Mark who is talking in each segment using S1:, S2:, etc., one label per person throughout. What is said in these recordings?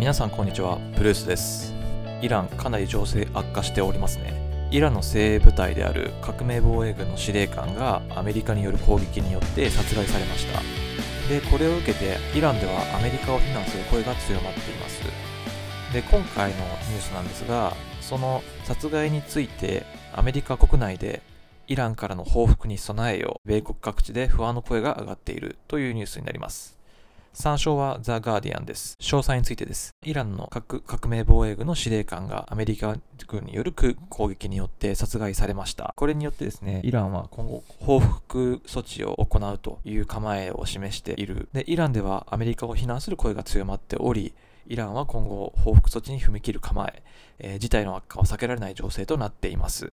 S1: 皆さんこんにちは。ブルースです。イランかなり情勢悪化しておりますね。イランの精鋭部隊である革命防衛軍の司令官がアメリカによる攻撃によって殺害されました。でこれを受けてイランではアメリカを非難する声が強まっています。で今回のニュースなんですがその殺害についてアメリカ国内でイランからの報復に備えよう米国各地で不安の声が上がっているというニュースになります。参照はザ・ガーディアンです。詳細についてです。イランの核革命防衛軍の司令官がアメリカ軍による攻撃によって殺害されました。これによってですね、イランは今後報復措置を行うという構えを示している。で、イランではアメリカを非難する声が強まっており、イランは今後報復措置に踏み切る構え、えー、事態の悪化は避けられない情勢となっています。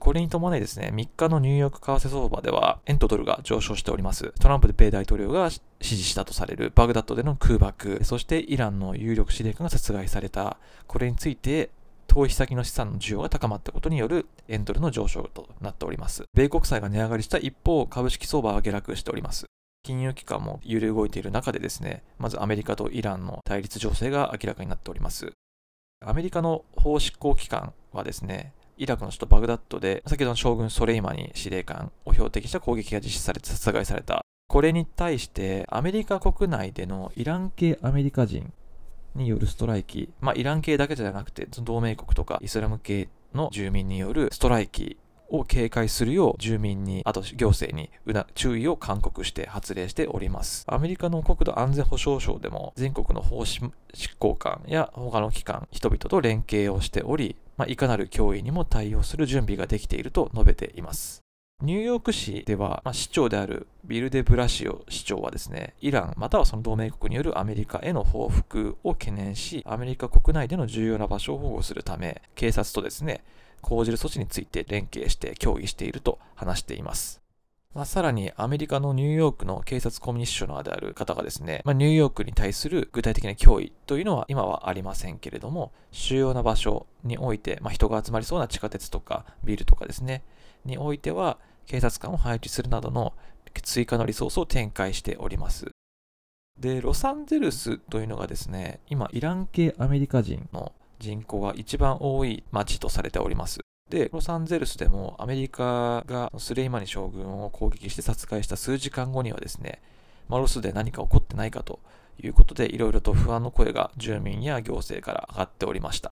S1: これに伴いですね、3日のニューヨーク為替相場では、円とドルが上昇しております。トランプ・米大統領が指示したとされるバグダッドでの空爆、そしてイランの有力司令官が殺害された、これについて、投資先の資産の需要が高まったことによる円ドルの上昇となっております。米国債が値上がりした一方、株式相場は下落しております。金融機関も揺れ動いている中でですね、まずアメリカとイランの対立情勢が明らかになっております。アメリカの法執行機関はですね、イラクの首都バグダッドで、先ほどの将軍ソレイマニ司令官を標的した攻撃が実施されて殺害された。これに対して、アメリカ国内でのイラン系アメリカ人によるストライキ、まあ、イラン系だけじゃなくて、同盟国とかイスラム系の住民によるストライキを警戒するよう住民に、あと行政に注意を勧告して発令しております。アメリカの国土安全保障省でも全国の法執行官や他の機関、人々と連携をしており、まあ、いかなる脅威にも対応する準備ができていると述べています。ニューヨーク市では、まあ、市長であるビルデ・ブラシオ市長はですね、イランまたはその同盟国によるアメリカへの報復を懸念し、アメリカ国内での重要な場所を保護するため、警察とですね、講じる措置について連携して協議していると話しています。まあ、さらにアメリカのニューヨークの警察コミニッショナーである方がですね、まあ、ニューヨークに対する具体的な脅威というのは今はありませんけれども、主要な場所において、まあ、人が集まりそうな地下鉄とかビルとかですね、においては警察官を配置するなどの追加のリソースを展開しております。で、ロサンゼルスというのがですね、今、イラン系アメリカ人の人口が一番多い町とされております。で、ロサンゼルスでもアメリカがスレイマニ将軍を攻撃して殺害した数時間後にはですね、マロスで何か起こってないかということで、いろいろと不安の声が住民や行政から上がっておりました。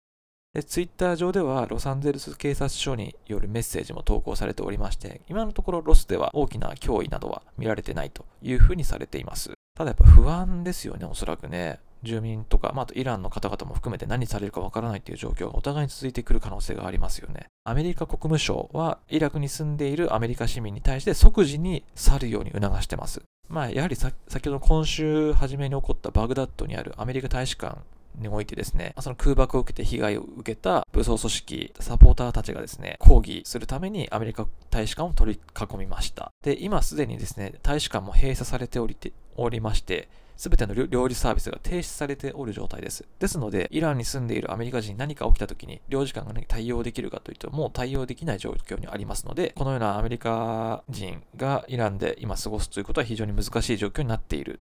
S1: で、ツイッター上ではロサンゼルス警察署によるメッセージも投稿されておりまして、今のところロスでは大きな脅威などは見られてないというふうにされています。ただやっぱ不安ですよね、おそらくね。住民とか、まあ、あとイランの方々も含めて何されるかわからないという状況がお互いに続いてくる可能性がありますよね。アメリカ国務省はイラクに住んでいるアメリカ市民に対して即時に去るように促してます。まあ、やはり先ほど今週初めに起こったバグダッドにあるアメリカ大使館においてですね、その空爆を受けて被害を受けた武装組織、サポーターたちがですね、抗議するためにアメリカ大使館を取り囲みました。で、今すでにですね、大使館も閉鎖されておりておりまして、すべての領事サービスが停止されておる状態です。ですので、イランに住んでいるアメリカ人に何か起きた時に、領事館が、ね、対応できるかというと、もう対応できない状況にありますので、このようなアメリカ人がイランで今過ごすということは非常に難しい状況になっている。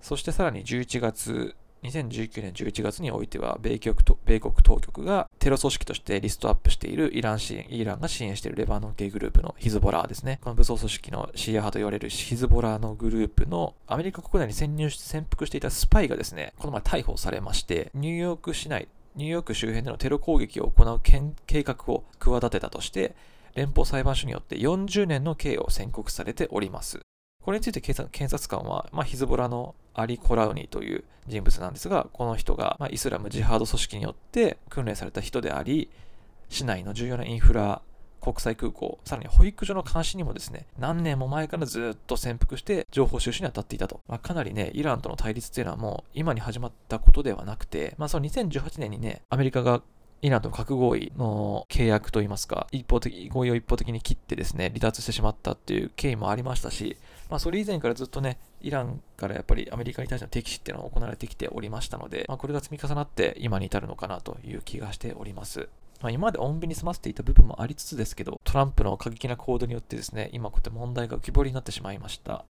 S1: そしてさらに11月2019年11月においては米国米国当局がテロ組織としてリストアップしているイラン支援、イランが支援しているレバノン系グループのヒズボラーですね。この武装組織のシーア派と言われるヒズボラーのグループのアメリカ国内に潜入して潜伏していたスパイがですね、この前逮捕されまして、ニューヨーク市内、ニューヨーク周辺でのテロ攻撃を行う計画を企てたとして、連邦裁判所によって40年の刑を宣告されております。これについて検察官は、まあ、ヒズボラのアリ・コラウニという人物なんですが、この人が、まあ、イスラムジハード組織によって訓練された人であり、市内の重要なインフラ、国際空港、さらに保育所の監視にもですね、何年も前からずっと潜伏して情報収集に当たっていたと。まあ、かなりね、イランとの対立っていうのはもう今に始まったことではなくて、まあその2018年にね、アメリカがイランとの核合意の契約といいますか、一方的、合意を一方的に切ってですね、離脱してしまったっていう経緯もありましたし、まあ、それ以前からずっとね、イランからやっぱりアメリカに対しての敵視っていうのは行われてきておりましたので、まあ、これが積み重なって今に至るのかなという気がしております。まあ、今まで穏便に済ませていた部分もありつつですけど、トランプの過激な行動によってですね、今こうやって問題が浮き彫りになってしまいました。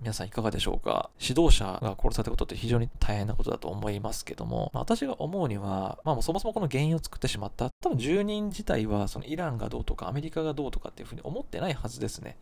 S1: 皆さんいかがでしょうか？指導者が殺されたことって非常に大変なことだと思いますけども、まあ、私が思うには、まあ、もうそもそもこの原因を作ってしまった、多分住人自体はそのイランがどうとかアメリカがどうとかっていうふうに思ってないはずですね。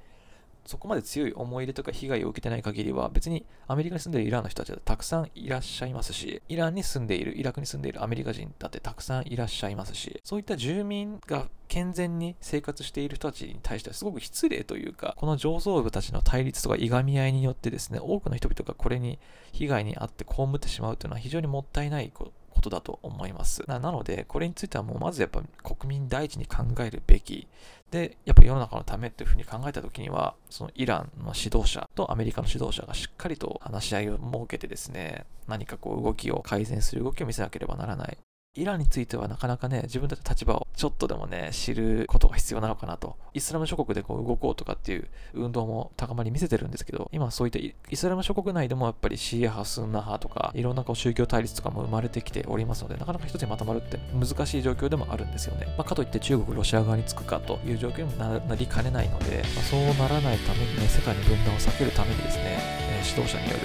S1: そこまで強い思い入れとか被害を受けてない限りは、別にアメリカに住んでいるイランの人たちはたくさんいらっしゃいますし、イランに住んでいる、イラクに住んでいるアメリカ人だってたくさんいらっしゃいますし、そういった住民が健全に生活している人たちに対してはすごく失礼というか、この上層部たちの対立とかいがみ合いによってですね、多くの人々がこれに被害に遭って被ってしまうというのは非常にもったいないことことだと思います。なので、これについてはもうまずやっぱ国民第一に考えるべき。で、やっぱ世の中のためっていうふうに考えた時には、そのイランの指導者とアメリカの指導者がしっかりと話し合いを設けてですね、何かこう動きを改善する動きを見せなければならない。イランについてはなかなかね、自分たちの立場をちょっとでもね、知ることが必要なのかなと。イスラム諸国でこう動こうとかっていう運動も高まり見せてるんですけど、今そういったイスラム諸国内でもやっぱりシーア派、スンナ派とか、いろんなこう宗教対立とかも生まれてきておりますので、なかなか一つにまとまるって難しい状況でもあるんですよね。まあ、かといって中国、ロシア側につくかという状況にもなりかねないので、まあ、そうならないためにね、世界に分断を避けるためにですね、え指導者による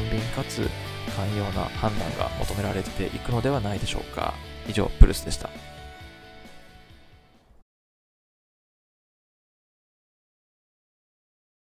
S1: 穏便かつ寛容な判断が求められていくのではないでしょうか。以上、プルスでした。